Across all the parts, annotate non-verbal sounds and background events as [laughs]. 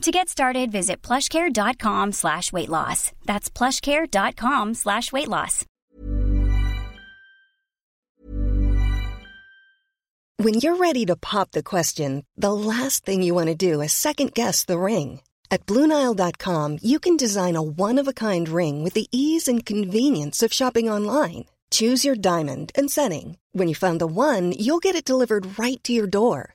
To get started, visit plushcare.com slash weight loss. That's plushcare.com slash weight loss. When you're ready to pop the question, the last thing you want to do is second guess the ring. At Bluenile.com, you can design a one-of-a-kind ring with the ease and convenience of shopping online. Choose your diamond and setting. When you find the one, you'll get it delivered right to your door.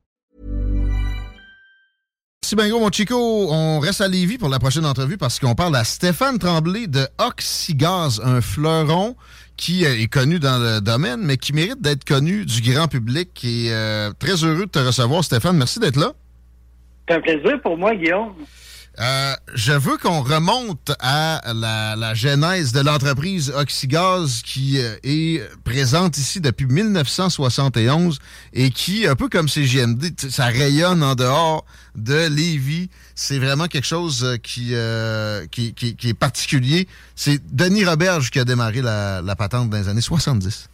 C'est bien mon Chico. On reste à Lévis pour la prochaine entrevue parce qu'on parle à Stéphane Tremblay de Oxygaz, un fleuron qui euh, est connu dans le domaine, mais qui mérite d'être connu du grand public. Et euh, très heureux de te recevoir, Stéphane. Merci d'être là. C'est un plaisir pour moi, Guillaume. Euh, je veux qu'on remonte à la, genèse de l'entreprise Oxygaz qui euh, est présente ici depuis 1971 et qui, un peu comme CGMD, ça rayonne en dehors de Lévis. C'est vraiment quelque chose euh, qui, euh, est particulier. C'est Denis Roberge qui a démarré la, la patente dans les années 70.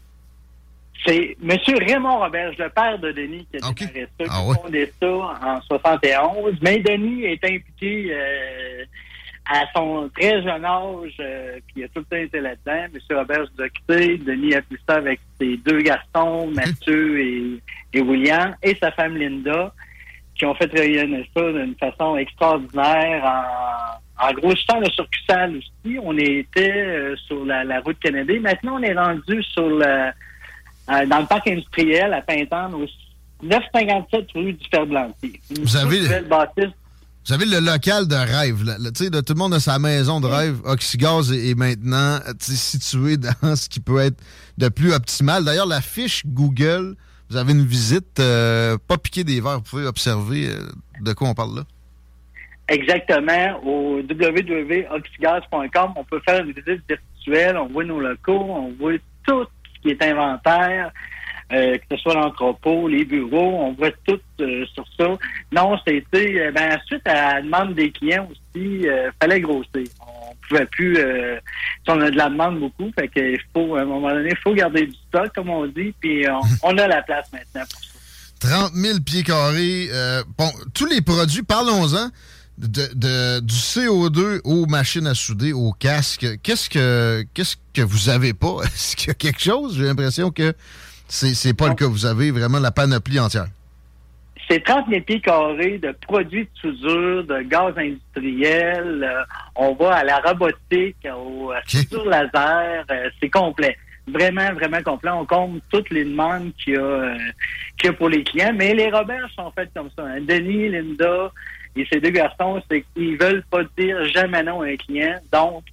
C'est M. Raymond Roberge, le père de Denis, qui a démarré ça, qui Ah a ouais. fondé ça en 71. Mais Denis est impliqué euh, à son très jeune âge, euh, puis il a tout le temps été là-dedans. M. Roberge nous a quittés. Denis a fait ça avec ses deux garçons, Mathieu et, et William, et sa femme Linda, qui ont fait rayonner ça d'une façon extraordinaire en, en grossissant le circuit salle aussi. On était euh, sur la, la route Canada. Maintenant, on est rendu sur la euh, dans le parc industriel à Pintante, au 957 rue du Ferblantier. Vous avez-. Vous avez le local de rêve. là. Le- tout le monde a sa maison de rêve. Oxygaz est, est maintenant euh, situé [laughs] dans ce qui peut être de plus optimal. D'ailleurs, la fiche Google, vous avez une visite euh, pas piquée des verres. Vous pouvez observer euh, de quoi on parle là. Exactement. Au www.oxygaz.com, on peut faire une visite virtuelle, on voit nos locaux, on voit tout qui est inventaire, euh, que ce soit l'entrepôt, les bureaux, on voit tout euh, sur ça. Non, c'était, euh, ben, suite à la demande des clients aussi, euh, fallait grossir. On pouvait plus, si on a de la demande beaucoup, fait qu'il faut, à un moment donné, il faut garder du stock, comme on dit, puis on, [laughs] on a la place maintenant pour ça. 30 000 pieds carrés. bon, tous les produits, parlons-en. De, de- du CO2 aux machines à souder, aux casques. Qu'est-ce que qu'est-ce que vous avez pas? [laughs] Est-ce qu'il y a quelque chose? J'ai l'impression que c'est c'est pas le cas. Vous avez vraiment la panoplie entière. C'est 30 000 pieds carrés de produits de soudure, de gaz industriel. euh, on va à la robotique, au à soudure laser. euh, c'est complet. Vraiment, vraiment complet. On compte toutes les demandes qu'il y a, euh, qu'il y a pour les clients. Mais les Roberts sont faits comme ça. hein. Denis, Linda et ces deux garçons, c'est qu'ils veulent pas dire jamais non à un client. Donc,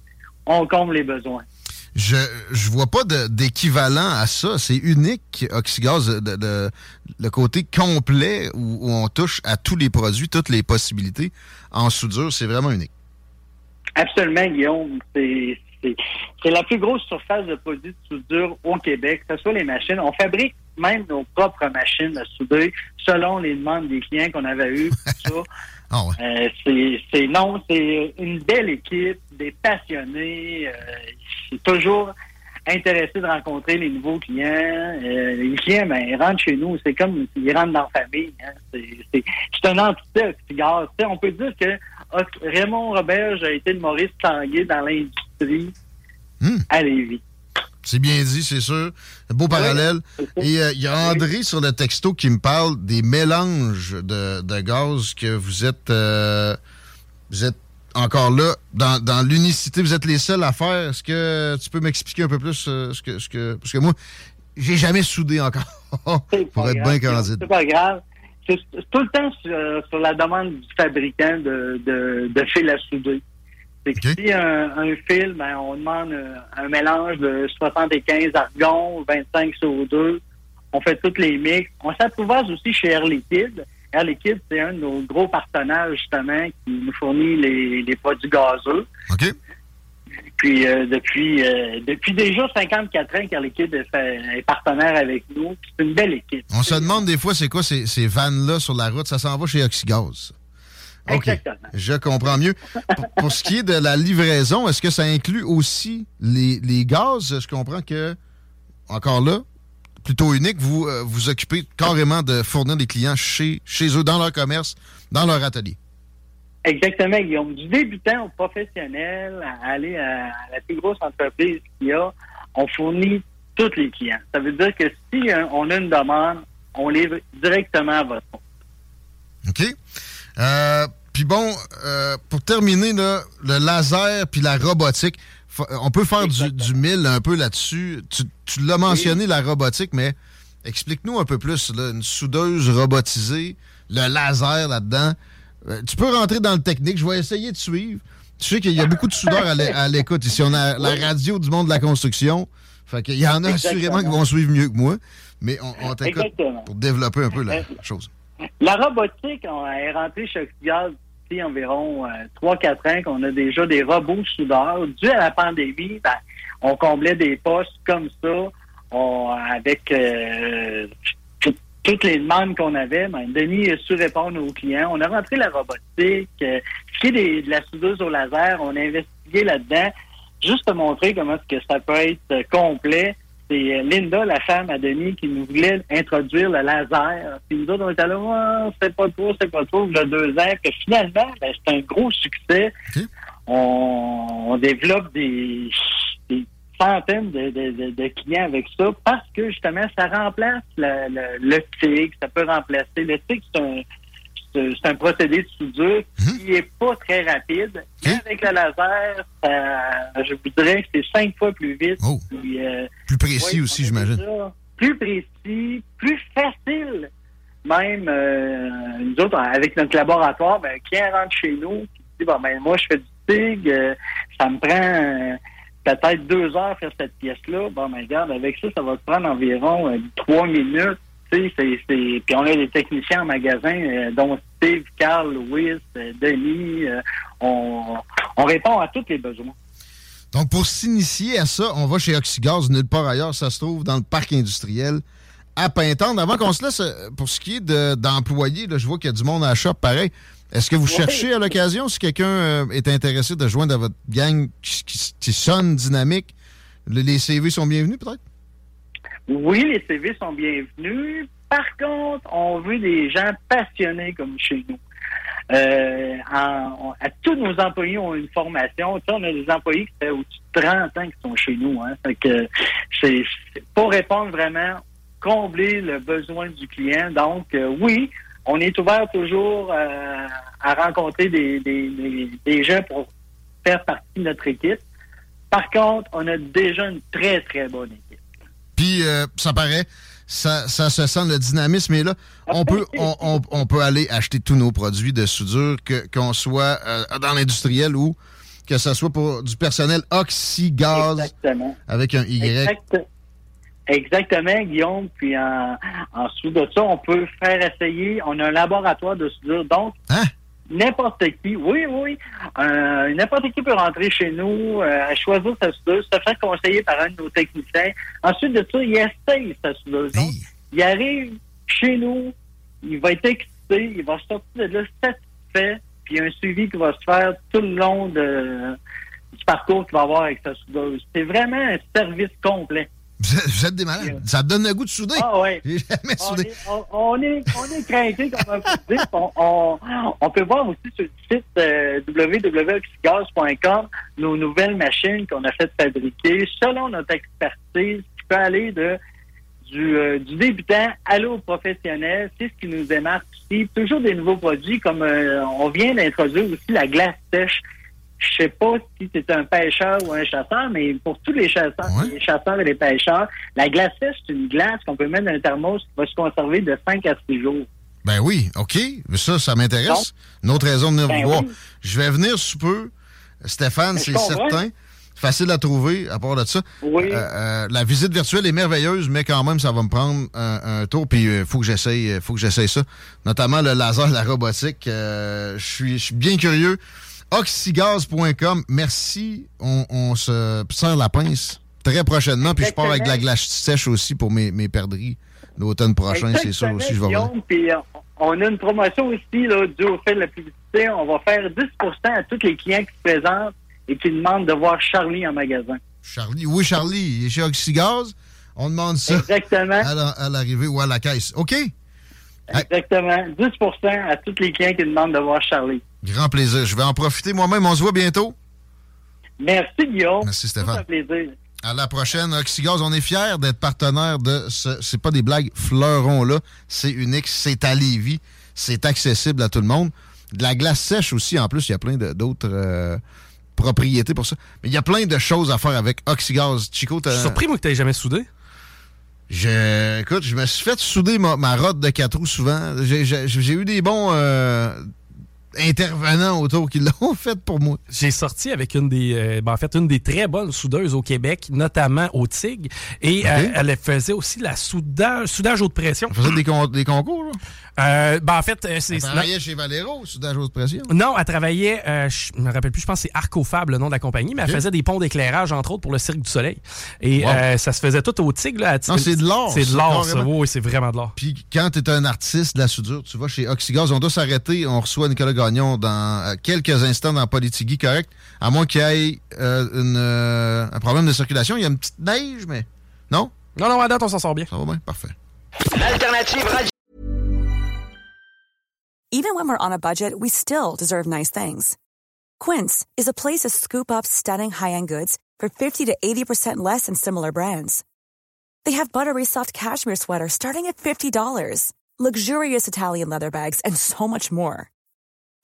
on comble les besoins. Je je vois pas d'équivalent à ça. C'est unique, Oxygaz, de, de- le côté complet où, où on touche à tous les produits, toutes les possibilités en soudure. C'est vraiment unique. Absolument, Guillaume. C'est c'est la plus grosse surface de produits de soudure au Québec, que ce soit les machines. On fabrique même nos propres machines à souder selon les demandes des clients qu'on avait eues. [laughs] Ah euh, c'est non, c'est une belle équipe, des passionnés. Euh, c'est toujours intéressé de rencontrer les nouveaux clients. Euh, les clients, ben, ils rentrent chez nous. C'est comme s'ils rentrent dans la famille. Hein. C'est une entité on peut dire que Raymond Robert a été le Maurice Tanguay dans l'industrie hmm. à Lévis. C'est bien dit, c'est sûr. Un beau parallèle. Et euh, il y a André sur le texto qui me parle des mélanges de, gaz que vous êtes euh, vous êtes encore là dans, l'unicité. Vous êtes les seuls à faire. Est-ce que tu peux m'expliquer un peu plus euh, ce que ce que parce que moi j'ai jamais soudé encore [laughs] pour être bien candide. C'est pas grave. C'est tout le temps sur, la demande du fabricant de, de, de fil à souder. C'est que si un, un fil, ben, on demande un, mélange de 75 argon, 25 CO2. On fait toutes les mix. On s'approuvage aussi chez Air Liquide. Air Liquide, c'est un de nos gros partenaires, justement, qui nous fournit les, produits gazeux. OK. Puis euh, depuis euh, depuis déjà 54 ans qu'Air Liquide est, partenaire avec nous. C'est une belle équipe. On se demande des fois c'est quoi ces, ces vannes-là sur la route? Ça s'en va chez Oxygaz. OK. Je comprends mieux. pour, ce qui est de la livraison, est-ce que ça inclut aussi les, les gaz? Je comprends que, encore là, plutôt unique, vous euh, vous occupez carrément de fournir des clients chez, chez eux, dans leur commerce, dans leur atelier. Exactement, Guillaume. Du débutant au professionnel, à aller à la plus grosse entreprise qu'il y a, on fournit tous les clients. Ça veut dire que si hein, on a une demande, on livre directement à votre compte. OK. Euh, puis bon, euh, pour terminer, le laser puis la robotique, on peut faire du, mille un peu là-dessus. Tu, l'as mentionné, la robotique, mais explique-nous un peu plus. une soudeuse robotisée, le laser là-dedans. Euh, tu peux rentrer dans le technique. Je vais essayer de suivre. Tu sais qu'il y a beaucoup de soudeurs à l'écoute ici. On a la radio du monde de la construction. Fait qu'il y en a assurément qui vont suivre mieux que moi. Mais on, on t'écoute pour développer un peu la chose. La robotique, on est rentré chez Oxygaz depuis environ 3-4 euh, ans qu'on a déjà des robots soudeurs. Dû à la pandémie, ben, on comblait des postes comme ça avec euh, toutes les demandes qu'on avait. Ben, Denis a su répondre aux clients. On a rentré la robotique. Euh, ce qui est de la soudeuse au laser, on a investigué là-dedans juste pour montrer comment est-ce que ça peut être complet c'est Linda, la femme à Denis, qui nous voulait introduire le laser. Puis nous autres, on était là, oh, c'est pas trop, c'est pas trop, il y a deux ans. Puis finalement, ben, c'est un gros succès. On, développe des, centaines de, clients avec ça parce que justement, ça remplace le, le, le TIG, ça peut remplacer. Le TIG, c'est un c'est un procédé de soudure mhm. qui est pas très rapide. avec le laser, je vous dirais que c'est cinq fois plus vite. Oh. Euh, plus précis aussi, j'imagine. Plus précis, plus facile. Même, euh, nous autres, avec notre laboratoire, ben, qui rentre chez nous, qui dit, bon, ben, moi, je fais du TIG, euh, ça me prend peut-être deux heures faire cette pièce-là. Bon, ben, regarde, avec ça, ça va te prendre environ trois minutes puis on a des techniciens en magasin, euh, dont Steve, Carl, Louis, euh, Denis. Euh, on, répond à tous les besoins. Donc, pour s'initier à ça, on va chez Oxygaz, nulle part ailleurs. Ça se trouve dans le parc industriel à Pintendre. Avant qu'on se laisse, pour ce qui est d'employés, je vois qu'il y a du monde à la shop pareil. Est-ce que vous cherchez à l'occasion, si quelqu'un est intéressé de joindre à votre gang qui, sonne dynamique, les CV sont bienvenus peut-être? Oui, les CV sont bienvenus. Par contre, on veut des gens passionnés comme chez nous. Euh, à tous nos employés ont une formation. on a des employés qui fait au-dessus de 30 ans qui sont chez nous. Hein. que c'est pour répondre vraiment, combler le besoin du client. Donc, euh, oui, on est ouvert toujours euh, à rencontrer des, des, des gens pour faire partie de notre équipe. Par contre, on a déjà une très, très bonne équipe. Puis, euh, ça paraît, ça, ça, se sent, le dynamisme est là. On peut, on, on, peut aller acheter tous nos produits de soudure, que, qu'on soit euh, dans l'industriel ou que ce soit pour du personnel oxygaz Exactement. avec un Y. Exactement, Guillaume. Puis en, en dessous de ça, on peut faire essayer. On a un laboratoire de soudure. Donc, hein? N'importe qui, oui, oui, euh, n'importe qui peut rentrer chez nous, euh, choisir sa soudeuse, se faire conseiller par un de nos techniciens. Ensuite de ça, il essaye sa soudeuse. Il arrive chez nous, il va être excité, il va sortir de là satisfait, puis il y a un suivi qui va se faire tout le long de, du parcours qu'il va avoir avec sa soudeuse. C'est vraiment un service complet. Vous êtes des malades. Ça te donne le goût de souder. Ah oui. J'ai jamais On soudé. est, on, on est, craqué, comme on peut dire. On, on, peut voir aussi sur le site euh, www.oxygaz.com nos nouvelles machines qu'on a fait fabriquer selon notre expertise qui peut aller de du, euh, du débutant à l'eau professionnel. C'est ce qui nous démarque aussi. Toujours des nouveaux produits comme euh, on vient d'introduire aussi la glace sèche. Je sais pas si c'est un pêcheur ou un chasseur, mais pour tous les chasseurs, Ouais. les chasseurs et les pêcheurs, la glace sèche, c'est une glace qu'on peut mettre dans un thermos qui va se conserver de 5 à 6 jours. Ben oui, OK. Ça, ça m'intéresse. Une autre raison de venir Ben vous voir. oui. Je vais venir sous peu. Stéphane, Ben, c'est certain. Facile à trouver, à part de ça. Oui. Euh, euh, la visite virtuelle est merveilleuse, mais quand même, ça va me prendre un, un tour. Puis il faut que j'essaye, euh, faut que j'essaye ça. Notamment le laser, la robotique. Euh, Je suis je suis bien curieux. Oxygaz.com. Merci. On, on se serre la pince très prochainement. Puis je pars avec de la glace sèche aussi pour mes, mes perdrix l'automne prochain. C'est ça Exactement, aussi. Je vais revenir. Guillaume, Puis euh, on a une promotion aussi, là, due au fait de la publicité. On va faire 10% à tous les clients qui se présentent et qui demandent de voir Charlie en magasin. Charlie? Oui, Charlie. Il est chez Oxygaz. On demande ça Exactement. à l'arrivée ou à la caisse. OK? Exactement. 10% à tous les clients qui demandent de voir Charlie. Grand plaisir. Je vais en profiter moi-même. On se voit bientôt. Merci, Guillaume. Merci, Stéphane. un plaisir. À la prochaine, Oxygaz. On est fiers d'être partenaire de ce. C'est pas des blagues fleurons-là. C'est unique. C'est à Lévis. C'est accessible à tout le monde. De la glace sèche aussi, en plus. Il y a plein d'autres euh, propriétés pour ça. Mais il y a plein de choses à faire avec Oxygaz. Chico, Je t'as. suis surpris, moi, que tu jamais soudé. Je, écoute, je me suis fait souder ma, ma rotte de quatre roues souvent. J'ai- eu des bons euh, intervenants autour qui l'ont [laughs] fait pour moi. J'ai sorti avec une des, euh, ben, en fait, une des très bonnes soudeuses au Québec, notamment au TIG. Et euh, elle faisait aussi la soudage, soudage haute pression. On faisait des, con- des concours, là? [clears throat] Euh, ben, en fait, euh, Elle c'est. travaillait chez Valero, soudage haute pression. Non, elle travaillait, euh, je me rappelle plus, je pense que c'est Arcofab, le nom de la compagnie, mais elle faisait des ponts d'éclairage, entre autres, pour le Cirque du Soleil. Et Wow. euh, ça se faisait tout au TIG. Là, Non, c'est de l'or, C'est de l'or, ça. Oui, c'est vraiment de l'or. Puis quand tu es un artiste de la soudure, tu vas chez Oxygaz, on doit s'arrêter. On reçoit Nicolas Gagnon dans quelques instants dans Politigui, correct? À moins qu'il y ait euh, une, euh, un problème de circulation. Il y a une petite neige, mais non? Non, non, à date, on s'en sort bien. Ça va bien? Parfait. L'alternative radio. Even when we're on a budget, we still deserve nice things. Quince is a place to scoop up stunning high-end goods for 50 to 80% less than similar brands. They have buttery soft cashmere sweaters starting at $50, luxurious Italian leather bags, and so much more.